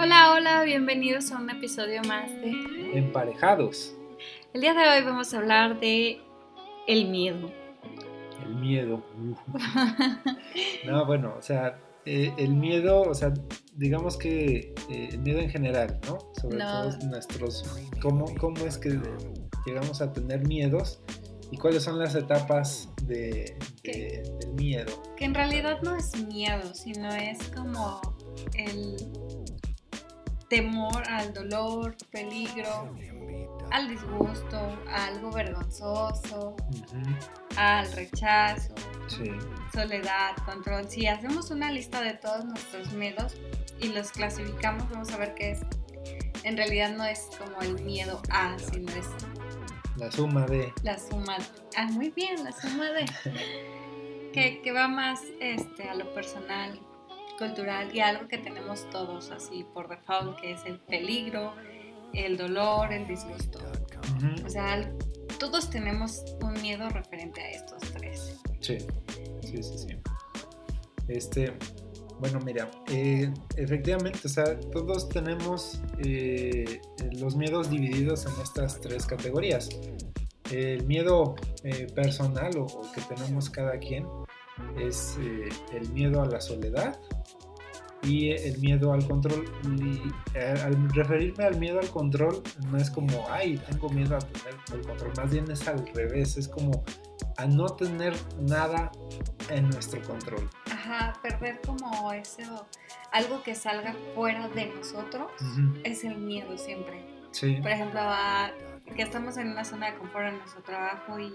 Hola, hola, bienvenidos a un episodio más de Emparejados. El día de hoy vamos a hablar de el miedo. El miedo. no, bueno, o sea, eh, el miedo, o sea, digamos que eh, el miedo en general, ¿no? Sobre todo nuestros, ¿cómo, ¿cómo es que llegamos a tener miedos y cuáles son las etapas de, del miedo? Que en realidad no es miedo, sino es como el temor al dolor, peligro, al disgusto, a algo vergonzoso, al rechazo, soledad, control. Si hacemos una lista de todos nuestros miedos y los clasificamos, vamos a ver que es, en realidad no es como el miedo a, sino es la suma de. La suma. Ah, muy bien, la suma de. que, que, va más este, a lo personal, cultural y algo que tenemos todos así por default, que es el peligro, el dolor, el disgusto. O sea, todos tenemos un miedo referente a estos tres. Sí, sí, sí, sí. Este, bueno, mira, eh, efectivamente, o sea, todos tenemos eh, los miedos divididos en estas tres categorías. El miedo eh, personal o, o, que tenemos cada quien es el miedo a la soledad, y el miedo al control. Y eh, al referirme al miedo al control, no es como, ay, tengo miedo a tener el control, más bien es al revés, es como a no tener nada en nuestro control. Ajá, perder como eso, algo que salga fuera de nosotros, es el miedo siempre. Sí. Por ejemplo, a, que estamos en una zona de confort en nuestro trabajo y,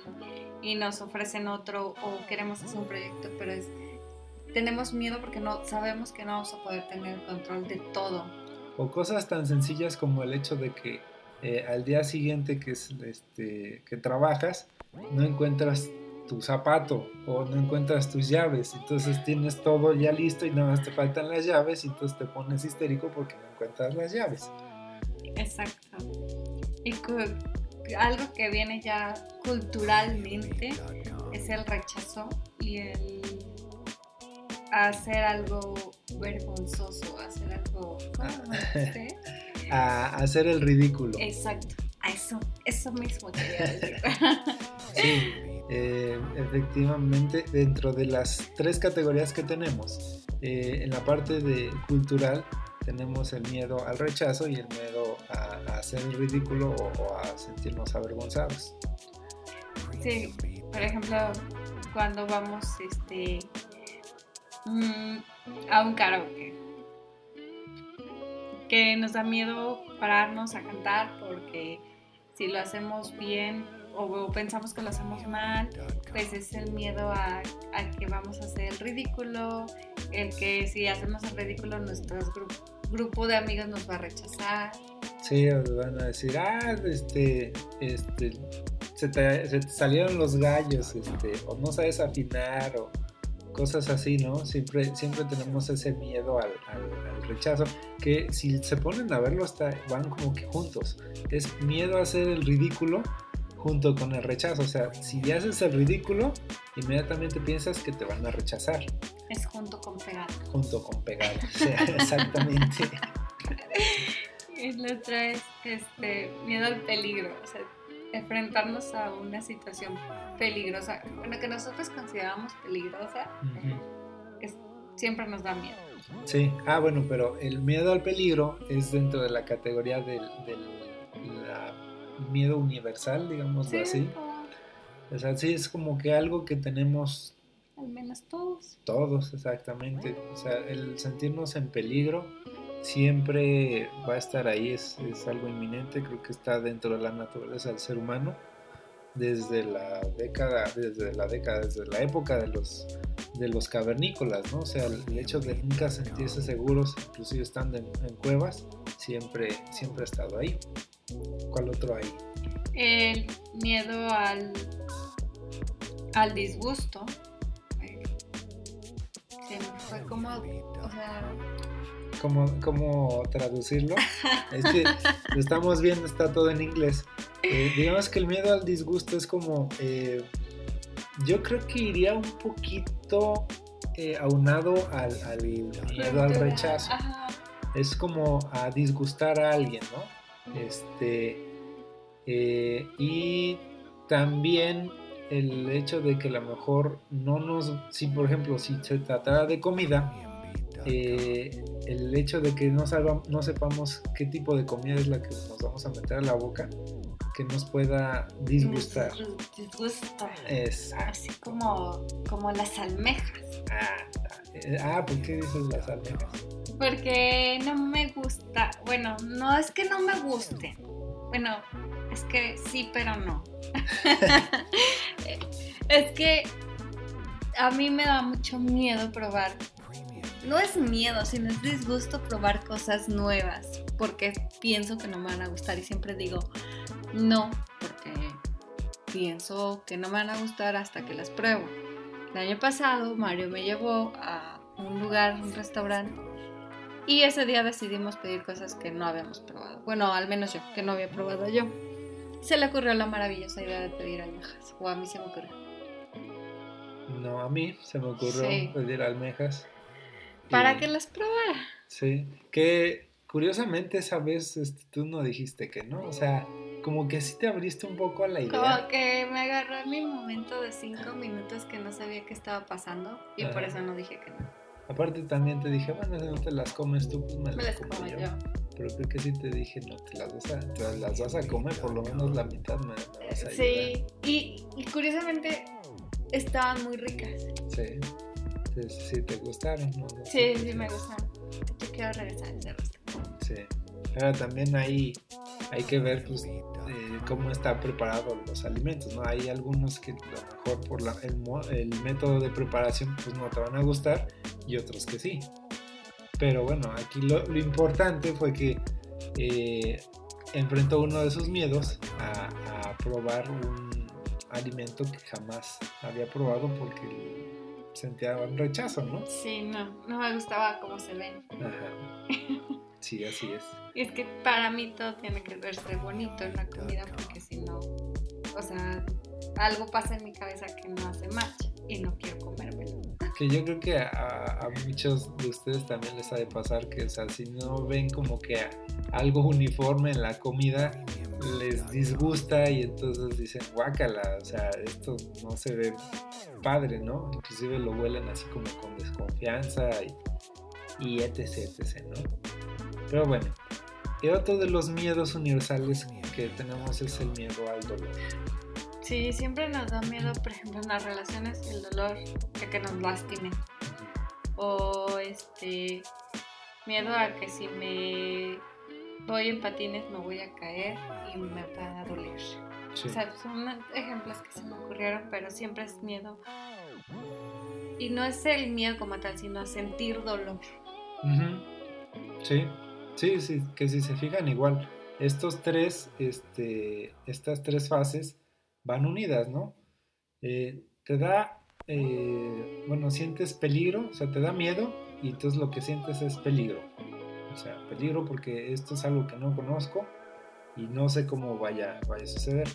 y nos ofrecen otro o queremos hacer un proyecto, pero es tenemos miedo porque no sabemos que no vamos a poder tener control de todo. O cosas tan sencillas como el hecho de que eh, al día siguiente que, es, este, que trabajas no encuentras tu zapato o no encuentras tus llaves, entonces tienes todo ya listo y nada más te faltan las llaves y entonces te pones histérico porque no encuentras las llaves. Exacto. Y algo que viene ya culturalmente es el rechazo y el hacer algo vergonzoso, hacer algo... a hacer el ridículo. Exacto, a eso, eso mismo quería decir. sí, eh, efectivamente, dentro de las tres categorías que tenemos, eh, en la parte de cultural tenemos el miedo al rechazo y el miedo a, hacer el ridículo o, a sentirnos avergonzados. Sí, por ejemplo, cuando vamos este, Mm, a un karaoke. Que nos da miedo pararnos a cantar porque si lo hacemos bien o pensamos que lo hacemos mal, pues es el miedo a, que vamos a hacer el ridículo, el que si hacemos el ridículo nuestro grupo de amigos nos va a rechazar. Sí, van a decir, ah, este, este, se te, se te salieron los gallos, este, o no sabes afinar, o cosas así, ¿no? Siempre, siempre tenemos ese miedo al, rechazo, que si se ponen a verlo está, van como que juntos. Es miedo a hacer el ridículo junto con el rechazo. O sea, si ya haces el ridículo, inmediatamente piensas que te van a rechazar. Es junto con pegar. Junto con pegar, exactamente. y la otra es este, miedo al peligro. O sea, enfrentarnos a una situación peligrosa, bueno, que nosotros consideramos peligrosa, siempre nos da miedo. Sí, ah, bueno, pero el miedo al peligro es dentro de la categoría del, miedo universal, digamos así. O sea, sí, es como que algo que tenemos... Al menos todos. Todos, exactamente. O sea, el sentirnos en peligro siempre va a estar ahí, es, algo inminente, creo que está dentro de la naturaleza del ser humano desde la década, desde la década, desde la época de los, de los cavernícolas, ¿no? O sea, el, hecho de nunca sentirse seguros, inclusive estando en, cuevas, siempre, siempre ha estado ahí. ¿Cuál otro hay? El miedo al, al disgusto. fue como, o sea, cómo, traducirlo. Es que lo estamos viendo, está todo en inglés. Eh, digamos que el miedo al disgusto es como, eh, yo creo que iría un poquito eh, aunado al, miedo al rechazo. es como a disgustar a alguien, ¿no? Este, y también el hecho de que a lo mejor no nos, si por ejemplo, si se tratara de comida, eh, el hecho de que no, no sepamos qué tipo de comida es la que nos vamos a meter a la boca, que nos pueda disgustar. Disgusta. Así como, como las almejas. Ah, ah, ¿por qué dices las almejas? Porque no me gusta. Bueno, no es que no me guste. Bueno, es que sí, pero no. es que a mí me da mucho miedo probar. No es miedo, sino es disgusto probar cosas nuevas. Porque pienso que no me van a gustar y siempre digo no, porque pienso que no me van a gustar hasta que las pruebo. El año pasado Mario me llevó a un lugar, un restaurante, y ese día decidimos pedir cosas que no habíamos probado. Bueno, al menos yo, que no había probado yo. Se le ocurrió la maravillosa idea de pedir almejas, o a mí se me ocurrió. No, a mí se me ocurrió pedir almejas. Para que las probara. Sí, que curiosamente esa vez este, tú no dijiste que no, o sea, como que sí te abriste un poco a la idea. Como que me agarró en mi momento de cinco minutos que no sabía qué estaba pasando y por eso no dije que no. Aparte también te dije, bueno, si no te las comes tú, pues me, las, como yo. Pero creo que sí te dije, no, te las vas a, te las vas a comer, por lo menos la mitad me, vas a Sí, y, y, curiosamente estaban muy ricas. Sí, sí, sí te gustaron, ¿no? sí, sí me gustaron. Yo quiero regresar ese. Sí, pero también ahí hay que ver, pues, cómo está preparado los alimentos, ¿no? Hay algunos que a lo mejor por la, el, método de preparación pues no te van a gustar y otros que sí. Pero bueno, aquí lo, importante fue que eh, enfrentó uno de sus miedos a, probar un alimento que jamás había probado porque sentía un rechazo, ¿no? Sí, no, no me gustaba cómo se ven. Ajá. Sí, así es. Y es que para mí todo tiene que verse bonito en la comida porque si no, o sea, algo pasa en mi cabeza que no hace match y no quiero comérmelo. Que yo creo que a, muchos de ustedes también les ha de pasar que, o sea, si no ven como que algo uniforme en la comida, les disgusta y entonces dicen, guácala, o sea, esto no se ve padre, ¿no? Inclusive lo huelen así como con desconfianza y, y etc, etc, ¿no? Pero bueno, y otro de los miedos universales que tenemos es el miedo al dolor. Sí, siempre nos da miedo, por ejemplo, en las relaciones, el dolor de que nos lastimen. O este miedo a que si me voy en patines me voy a caer y me va a doler. O sea, son ejemplos que se me ocurrieron, pero siempre es miedo. Y no es el miedo como tal, sino a sentir dolor. Sí, Sí, sí, que si se fijan igual, estos tres, este, estas tres fases van unidas, ¿no? Eh, te da, eh, bueno, sientes peligro, o sea, te da miedo y entonces lo que sientes es peligro. O sea, peligro porque esto es algo que no conozco y no sé cómo vaya, vaya a suceder.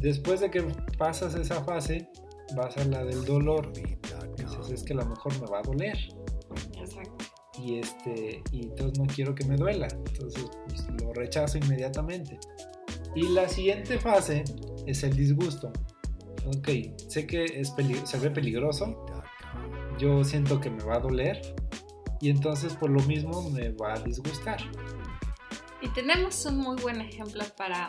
Después de que pasas esa fase, vas a la del dolor. Dices, es que a lo mejor me va a doler. Exacto y este y entonces no quiero que me duela entonces pues, lo rechazo inmediatamente y la siguiente fase es el disgusto ok sé que es se ve peligroso yo siento que me va a doler y entonces por lo mismo me va a disgustar y tenemos un muy buen ejemplo para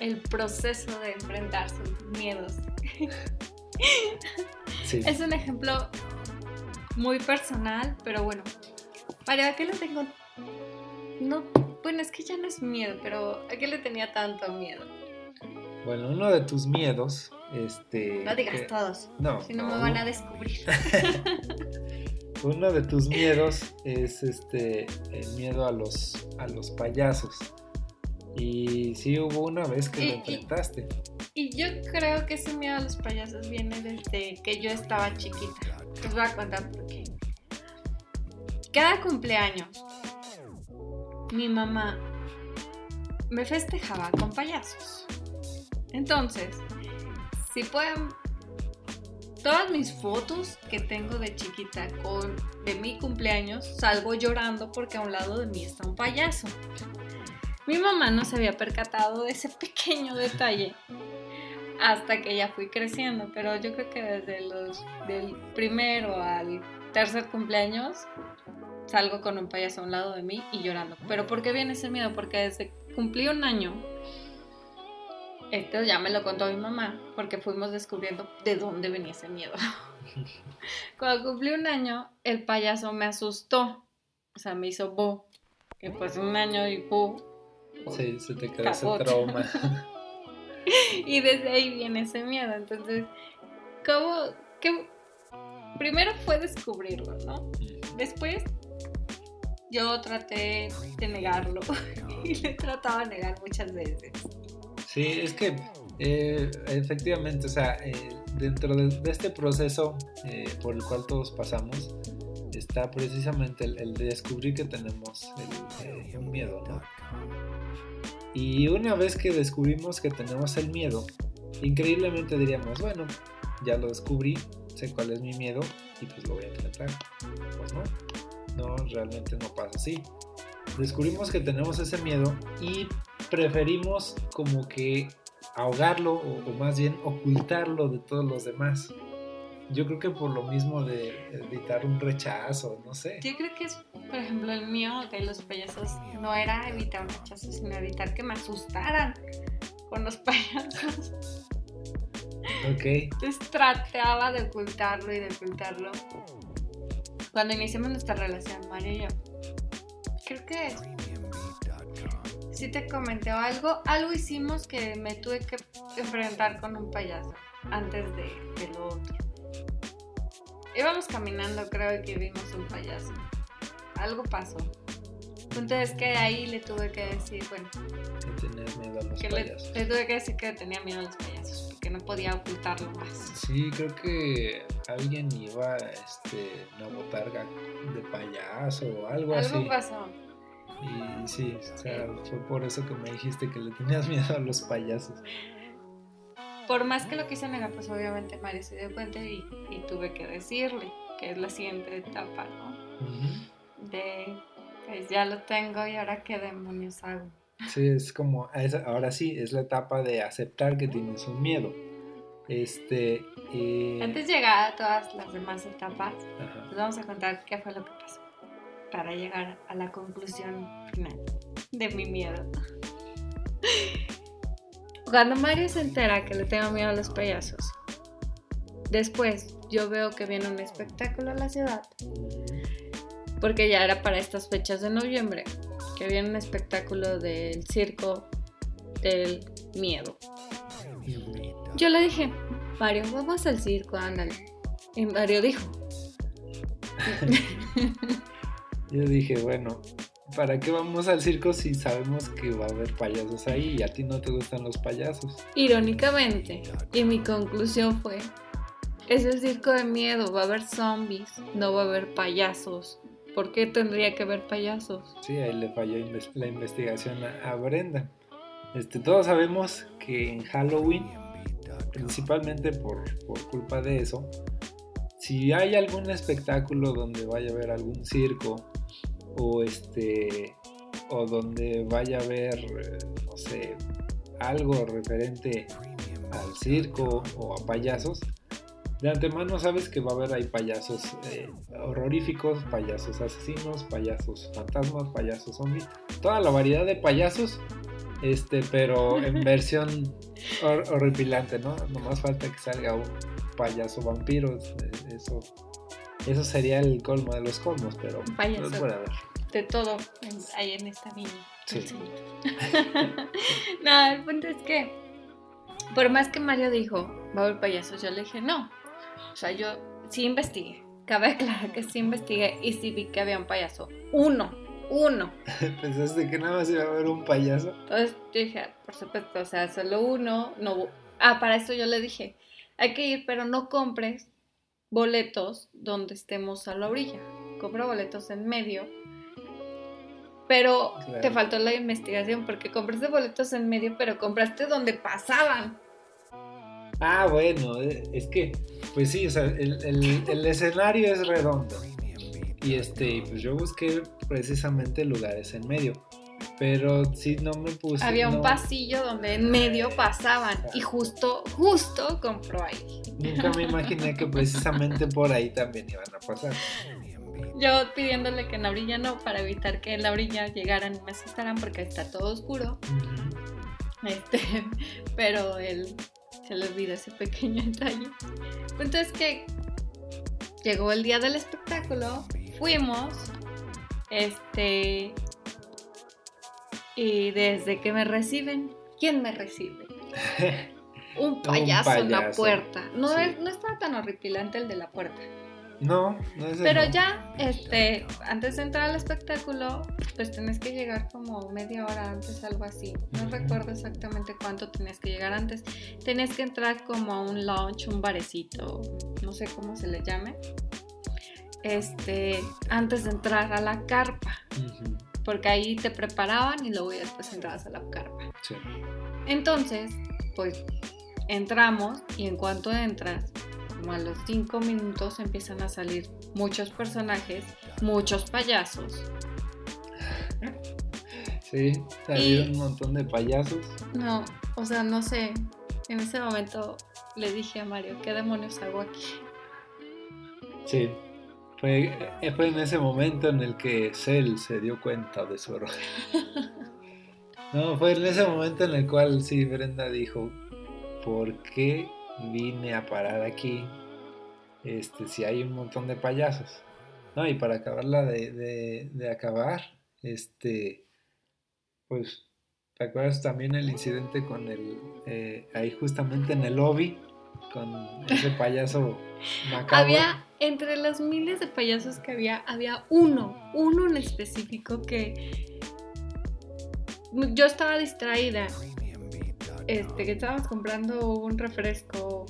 el proceso de enfrentar sus miedos sí. es un ejemplo muy personal pero bueno ¿Para qué le tengo? No, bueno, es que ya no es miedo, pero ¿a qué le tenía tanto miedo? Bueno, uno de tus miedos, este... No digas todos, no, si no, me van a descubrir. uno de tus miedos es este el miedo a los a los payasos. Y sí hubo una vez que lo enfrentaste. Y, y, yo creo que ese miedo a los payasos viene desde que yo estaba chiquita. Les voy a contar por qué. Cada cumpleaños, mi mamá me festejaba con payasos. Entonces, si pueden todas mis fotos que tengo de chiquita con de mi cumpleaños salgo llorando porque a un lado de mí está un payaso. Mi mamá no se había percatado de ese pequeño detalle hasta que ya fui creciendo, pero yo creo que desde los del primero al tercer cumpleaños salgo con un payaso a un lado de mí y llorando. Pero ¿por qué viene ese miedo? Porque desde cumplí un año, esto ya me lo contó mi mamá, porque fuimos descubriendo de dónde venía ese miedo. Cuando cumplí un año, el payaso me asustó, o sea, me hizo bo. Y pues un año y bo. Sí, se te quedó ese trauma. y desde ahí viene ese miedo. Entonces, ¿cómo? ¿Qué? Primero fue descubrirlo, ¿no? Después yo traté de negarlo y le trataba de negar muchas veces. Sí, es que eh, efectivamente, o sea, eh, dentro de, este proceso eh, por el cual todos pasamos, está precisamente el, de descubrir que tenemos un miedo, ¿no? Y una vez que descubrimos que tenemos el miedo, increíblemente diríamos, bueno, ya lo descubrí, sé cuál es mi miedo y pues lo voy a tratar. Pues no, no, realmente no pasa así. Descubrimos que tenemos ese miedo y preferimos como que ahogarlo o, más bien ocultarlo de todos los demás. Yo creo que por lo mismo de evitar un rechazo, no sé. Yo creo que es, por ejemplo, el mío de los payasos no era evitar un rechazo, sino evitar que me asustaran con los payasos. Ok. Entonces trataba de ocultarlo y de ocultarlo cuando iniciamos nuestra relación, María y yo, creo que si te comenté algo, algo hicimos que me tuve que enfrentar con un payaso antes de, lo otro. Íbamos caminando, creo que vimos un payaso. Algo pasó. Entonces que ahí le tuve que decir, bueno, que miedo a los payasos. Le, le, tuve que decir que tenía miedo a los payasos, porque no podía ocultarlo más. Sí, creo que alguien iba este, una botarga de payaso o algo, así. Algo pasó. Y sí, o sea, fue por eso que me dijiste que le tenías miedo a los payasos. Por más que lo quise negar, pues obviamente Mario se dio cuenta y, tuve que decirle que es la siguiente etapa, ¿no? De, pues ya lo tengo y ahora qué demonios hago. Sí, es como, ahora sí, es la etapa de aceptar que tienes un miedo. Este, eh, Antes de llegar a todas las demás etapas, les vamos a contar qué fue lo que pasó para llegar a la conclusión final de mi miedo. Cuando Mario se entera que le tengo miedo a los payasos, después yo veo que viene un espectáculo a la ciudad, porque ya era para estas fechas de noviembre, que viene un espectáculo del circo del miedo. Yo le dije, Mario, vamos al circo, ándale. Y Mario dijo. Yo dije, bueno, ¿para qué vamos al circo si sabemos que va a haber payasos ahí y a ti no te gustan los payasos? Irónicamente, y mi conclusión fue, es el circo de miedo, va a haber zombies, no va a haber payasos. ¿Por qué tendría que haber payasos? Sí, ahí le falló la investigación a, Brenda. Este, todos sabemos que en Halloween principalmente por, culpa de eso, si hay algún espectáculo donde vaya a haber algún circo o este o donde vaya a haber eh, no sé algo referente al circo o a payasos de antemano sabes que va a haber ahí payasos eh, horroríficos, payasos asesinos, payasos fantasmas, payasos zombies, toda la variedad de payasos este, pero en versión horripilante, ¿no? Nomás falta que salga un payaso vampiro. Eso, eso sería el colmo de los colmos, pero payaso puede haber. De todo ahí en esta niña. Sí. no, el punto es que, por más que Mario dijo, va a haber payasos, yo le dije, no. O sea, yo sí investigué. Cabe aclarar que sí investigué y sí vi que había un payaso. Uno uno. ¿Pensaste que nada más iba a haber un payaso? Entonces yo dije, por supuesto, o sea, solo uno, no... Ah, para eso yo le dije, hay que ir, pero no compres boletos donde estemos a la orilla. Compra boletos en medio. Pero te faltó la investigación porque compraste boletos en medio, pero compraste donde pasaban. Ah, bueno, eh, es que, pues sí, o sea, el, el escenario es redondo. Y este, pues yo busqué precisamente lugares en medio. Pero sí no me puse. Había un pasillo donde en medio pasaban y justo, justo compró ahí. Nunca me imaginé que precisamente por ahí también iban a pasar. Yo pidiéndole que en la orilla no, para evitar que en la orilla llegaran y me asustaran porque está todo oscuro. Este, pero él se le olvidó ese pequeño detalle. Entonces que llegó el día del espectáculo, fuimos, este, y desde que me reciben, ¿quién me recibe? Un payaso, en la puerta. No, no estaba tan horripilante el de la puerta. No, no es Pero ya, este, antes de entrar al espectáculo, pues tenés que llegar como media hora antes, algo así. No recuerdo exactamente cuánto tenés que llegar antes. Tenés que entrar como a un lounge, un barecito, no sé cómo se le llame. Este, antes de entrar a la carpa porque ahí te preparaban y luego después entrabas a la carpa. Sí. Entonces, pues entramos y en cuanto entras, como a los cinco minutos empiezan a salir muchos personajes, muchos payasos. Sí, salieron un montón de payasos. No, o sea, no sé. En ese momento le dije a Mario, ¿qué demonios hago aquí? Sí, fue, fue en ese momento en el que Cell se dio cuenta de su error. No, fue en ese momento en el cual sí, Brenda dijo, ¿por qué vine a parar aquí? Este, si hay un montón de payasos. No, y para acabarla de, de, acabar, este, pues, ¿te acuerdas también el incidente con el, eh, ahí justamente en el lobby, con ese payaso macabro? Había entre los miles de payasos que había, había uno, uno en específico que yo estaba distraída. Este, que estábamos comprando un refresco,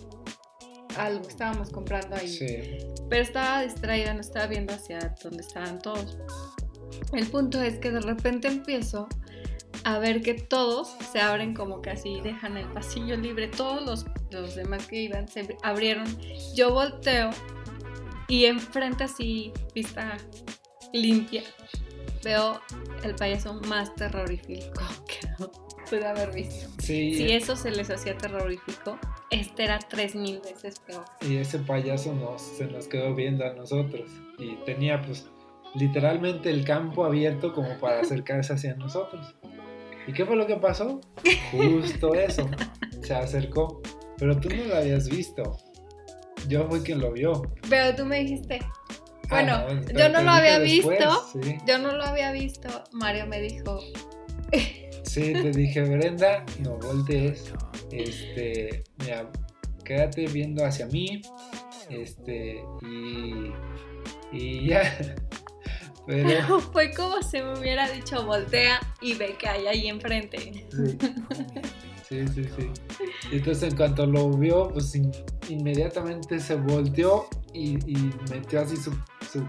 algo estábamos comprando ahí. Pero estaba distraída, no estaba viendo hacia donde estaban todos. El punto es que de repente empiezo a ver que todos se abren como que así, dejan el pasillo libre. Todos los, los demás que iban se abrieron. Yo volteo y enfrente así, vista limpia, veo el payaso más terrorífico que pude haber visto. Si eso se les hacía terrorífico, este era tres mil veces peor. Y ese payaso nos, se nos quedó viendo a nosotros. Y tenía pues literalmente el campo abierto como para acercarse hacia nosotros. ¿Y qué fue lo que pasó? Justo eso. Se acercó. Pero tú no lo habías visto. Yo fui quien lo vio. Pero tú me dijiste. Ah, bueno, yo no lo había visto. Yo no lo había visto. Mario me dijo. Sí, te dije, Brenda, no voltees. Este, mira, quédate viendo hacia mí. Este, y. Y ya. Pero... Fue como si me hubiera dicho voltea y ve que hay ahí enfrente. Sí. Sí, sí, sí. entonces en cuanto lo vio, pues inmediatamente se volteó y, metió así su,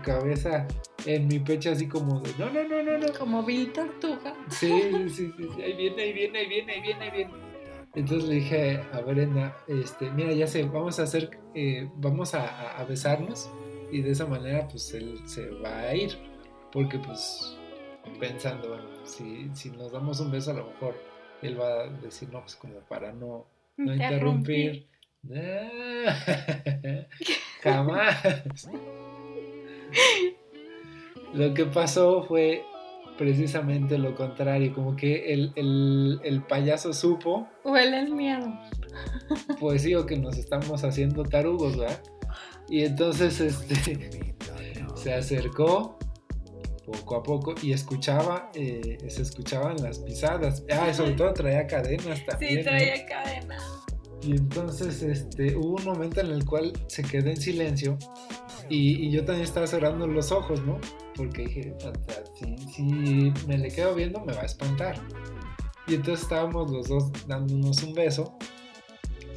cabeza en mi pecho así como de no, no, no, no, no. Como Bill Tortuga. Sí, sí, sí, ahí viene, ahí viene, ahí viene, ahí viene, ahí viene. Entonces le dije a Brenda, este, mira, ya sé, vamos a hacer, eh, vamos a, a, besarnos y de esa manera pues él se va a ir. Porque pues pensando, bueno, si, si nos damos un beso a lo mejor él va a decir, no, pues como para no, no interrumpir. jamás. lo que pasó fue precisamente lo contrario, como que el, el, el payaso supo. Huele el miedo. Pues digo que nos estamos haciendo tarugos, ¿verdad? Y entonces este se acercó poco a poco y escuchaba, eh, se escuchaban las pisadas. Ah, sobre todo traía cadenas también. Sí, traía cadenas. Y entonces este, hubo un momento en el cual se quedó en silencio y, yo también estaba cerrando los ojos, ¿no? Porque dije, si, si me le quedo viendo me va a espantar. Y entonces estábamos los dos dándonos un beso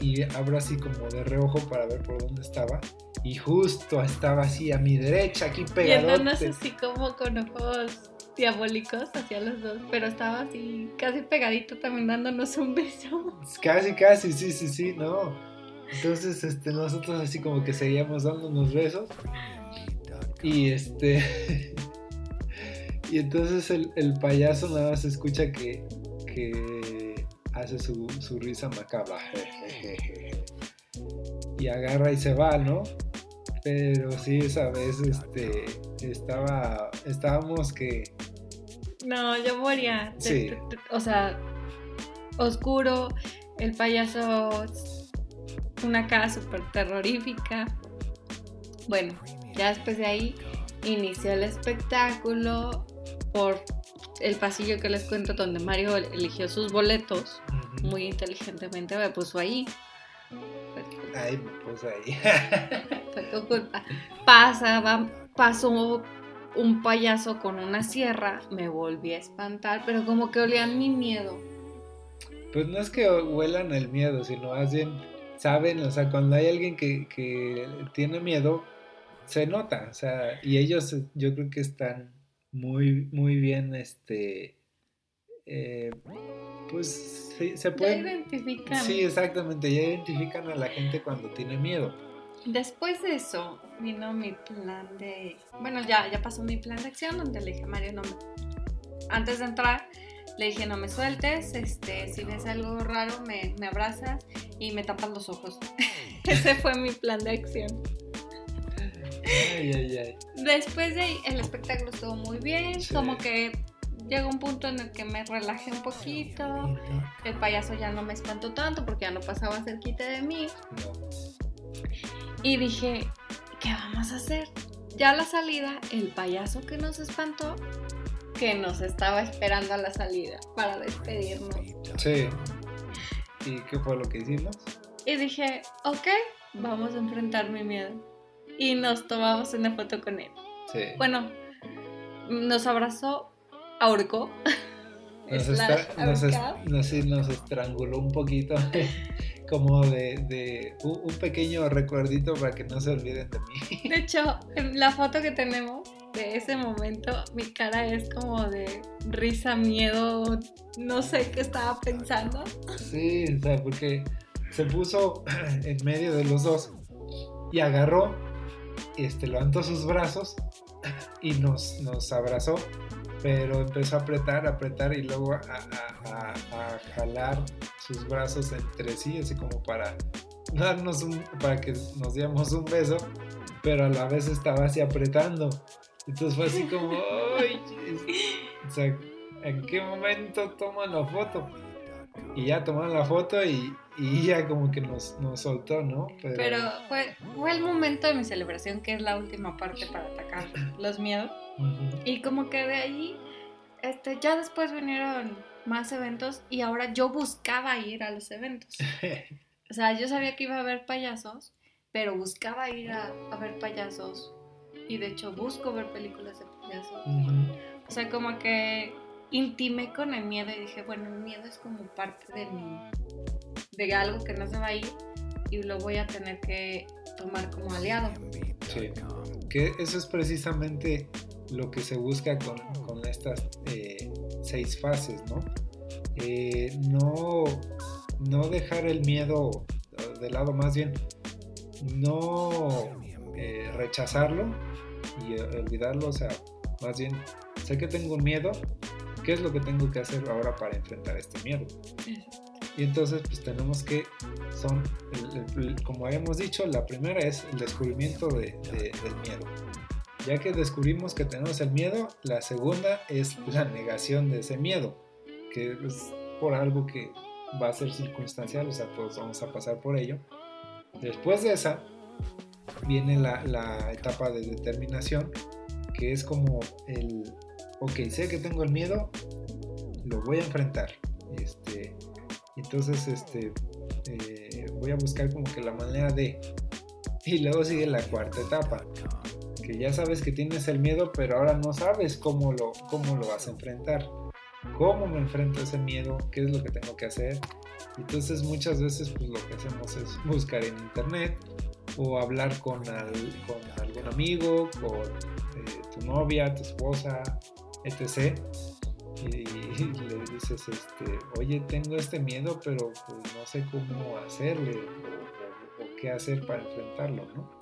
y abro así como de reojo para ver por dónde estaba y justo estaba así a mi derecha, aquí pegado. Viéndonos así como con ojos diabólicos hacia los dos, pero estaba así casi pegadito también dándonos un beso. Casi, casi, sí, sí, sí, no. Entonces, este, nosotros así como que seguíamos dando unos besos. Y este. y entonces el, payaso nada más escucha que, que hace su, su risa macabra. y agarra y se va, ¿no? Pero sí, esa vez este, estaba, estábamos que... No, yo moría. Sí. O sea, oscuro, el payaso, una cara súper terrorífica. Bueno, ya después de ahí inició el espectáculo por el pasillo que les cuento donde Mario eligió sus boletos. Muy inteligentemente me puso ahí. Ay, me puso ahí. Fue tu culpa. Pasa, va, pasó un payaso con una sierra, me volví a espantar, pero como que olían mi miedo. Pues no es que huelan el miedo, sino bien saben, o sea, cuando hay alguien que, que tiene miedo, se nota, o sea, y ellos yo creo que están muy, muy bien, este, eh, pues se pueden... Ya identifican. Sí, exactamente, ya identifican a la gente cuando tiene miedo. Después de eso vino mi plan de... Bueno, ya, ya pasó mi plan de acción donde le dije Mario, no me... Antes de entrar, le dije, no me sueltes, este, si ves algo raro, me, me abrazas y me tapas los ojos. Ese fue mi plan de acción. Ay, ay, ay. Después de ahí, el espectáculo estuvo muy bien, como que llegó un punto en el que me relajé un poquito, el payaso ya no me espantó tanto porque ya no pasaba cerquita de mí. Y dije, ¿qué vamos a hacer? Ya a la salida, el payaso que nos espantó, que nos estaba esperando a la salida para despedirnos. Sí. ¿Y qué fue lo que hicimos? Y dije, ok, vamos a enfrentar mi miedo. Y nos tomamos una foto con él. Sí. Bueno, nos abrazó, ahorcó. Nos, nos, nos, estranguló un poquito. como de, un pequeño recuerdito para que no se olviden de mí. De hecho, en la foto que tenemos de ese momento, mi cara es como de risa, miedo, no sé qué estaba pensando. Sí, o sea, porque se puso en medio de los dos y agarró, este, levantó sus brazos y nos, nos abrazó pero empezó a apretar, apretar y luego a, jalar sus brazos entre sí, así como para darnos un, para que nos diéramos un beso, pero a la vez estaba así apretando. Entonces fue así como, ¡ay! O sea, ¿en qué momento toman la foto? Y ya tomaron la foto y, ya como que nos, nos soltó, ¿no? Pero, fue, fue el momento de mi celebración, que es la última parte para atacar los miedos. Y como que de ahí, este, ya después vinieron más eventos y ahora yo buscaba ir a los eventos. o sea, yo sabía que iba a haber payasos, pero buscaba ir a, ver payasos. Y de hecho busco ver películas de payasos. O sea, como que intimé con el miedo y dije, bueno, el miedo es como parte de mi, de algo que no se va a ir y lo voy a tener que tomar como aliado. Sí, que eso es precisamente lo que se busca con, con estas eh, seis fases, ¿no? Eh, ¿no? No dejar el miedo de lado, más bien, no eh, rechazarlo y olvidarlo, o sea, más bien, sé que tengo un miedo, ¿qué es lo que tengo que hacer ahora para enfrentar este miedo? Y entonces, pues tenemos que, son, como habíamos dicho, la primera es el descubrimiento de, del miedo. Ya que descubrimos que tenemos el miedo, la segunda es la negación de ese miedo, que es por algo que va a ser circunstancial, o sea, todos vamos a pasar por ello. Después de esa, viene la, etapa de determinación, que es como el, ok, sé que tengo el miedo, lo voy a enfrentar. Este, entonces, este, eh, voy a buscar como que la manera de... Y luego sigue la cuarta etapa, que ya sabes que tienes el miedo, pero ahora no sabes cómo lo, cómo lo vas a enfrentar. ¿Cómo me enfrento a ese miedo? ¿Qué es lo que tengo que hacer? Entonces muchas veces pues, lo que hacemos es buscar en internet o hablar con, con algún amigo, con eh, tu novia, tu esposa, etc. Y, le dices, este, oye, tengo este miedo, pero pues, no sé cómo hacerle, o, qué hacer para enfrentarlo, ¿no?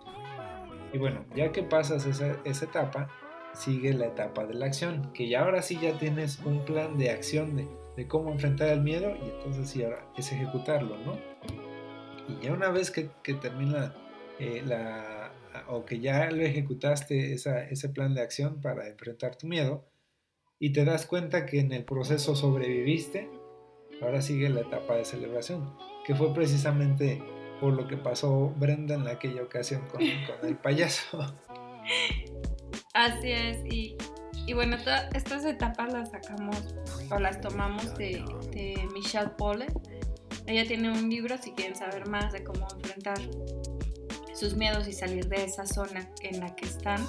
Y bueno, ya que pasas esa, esa etapa, sigue la etapa de la acción, que ya ahora sí ya tienes un plan de acción de, de cómo enfrentar el miedo y entonces sí ahora es ejecutarlo, ¿no? Y ya una vez que, que termina eh, la, o que ya lo ejecutaste esa, ese plan de acción para enfrentar tu miedo y te das cuenta que en el proceso sobreviviste, ahora sigue la etapa de celebración, que fue precisamente por lo que pasó Brenda en aquella ocasión con, el payaso. Así es, y, y bueno, todas estas etapas las sacamos o las tomamos de, de Michelle Pole. Ella tiene un libro si quieren saber más de cómo enfrentar sus miedos y salir de esa zona en la que están.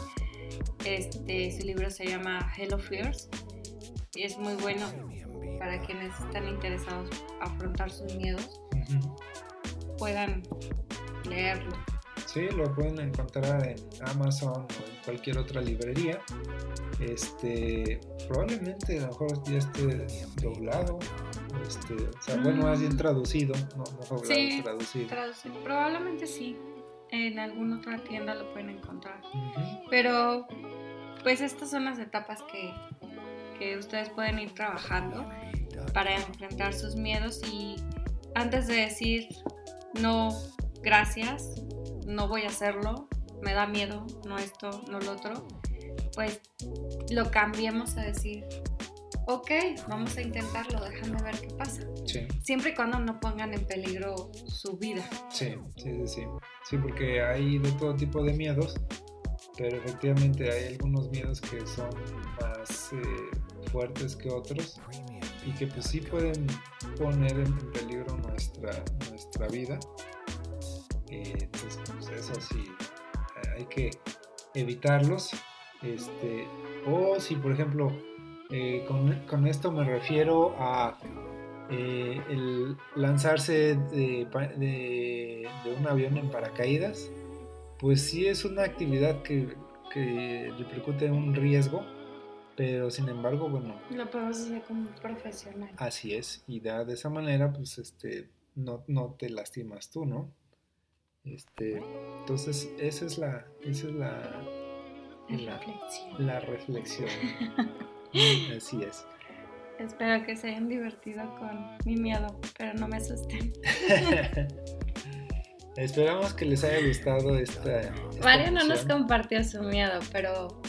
Este, su libro se llama Hello Fears y es muy bueno para quienes están interesados afrontar sus miedos. Puedan leerlo. Sí, lo pueden encontrar en Amazon o en cualquier otra librería. Este, probablemente a lo mejor ya esté doblado. Este, o sea, bueno, más bien mm. traducido, no, no doblado, sí, traducido. Probablemente sí. En alguna otra tienda lo pueden encontrar. Pero, pues estas son las etapas que, que ustedes pueden ir trabajando para enfrentar sus miedos y antes de decir no, gracias, no voy a hacerlo, me da miedo, no esto, no lo otro, pues lo cambiemos a decir, ok, vamos a intentarlo, déjame ver qué pasa. Siempre y cuando no pongan en peligro su vida. Sí, sí, sí, sí. porque hay de todo tipo de miedos, pero efectivamente hay algunos miedos que son más eh, fuertes que otros y que pues sí pueden poner en peligro nuestra, nuestra vida. Eh, entonces, pues eso sí, hay que evitarlos. Este, o si por ejemplo, eh, con, esto me refiero a eh, el lanzarse de, un avión en paracaídas, pues sí es una actividad que, que repercute un riesgo, pero sin embargo, bueno. Lo podemos hacer como profesional. Así es, y de esa manera, pues este, no, no te lastimas tú, ¿no? Este, entonces, esa es la, esa es la, la, reflexión. La reflexión. Así es. Espero que se hayan divertido con mi miedo, pero no me asusten. Esperamos que les haya gustado esta. Mario no nos compartió su miedo, pero,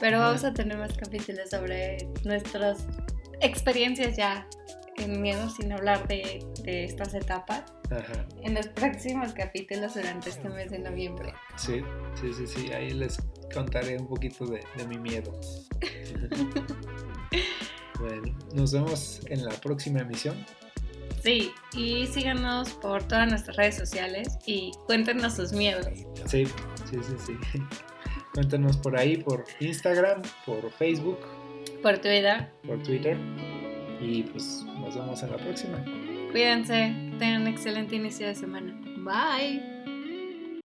pero vamos a tener más capítulos sobre nuestras experiencias ya en miedo, sin hablar de, de estas etapas. En los próximos capítulos durante este mes de noviembre. Sí, sí, sí, sí. Ahí les contaré un poquito de, mi miedo. bueno, nos vemos en la próxima emisión. Sí, y síganos por todas nuestras redes sociales y cuéntenos sus miedos. Sí, sí, sí, sí. Cuéntenos por ahí, por Instagram, por Facebook. Por Twitter. Por Twitter. Y pues nos vemos en la próxima. Cuídense, tengan un excelente inicio de semana. Bye.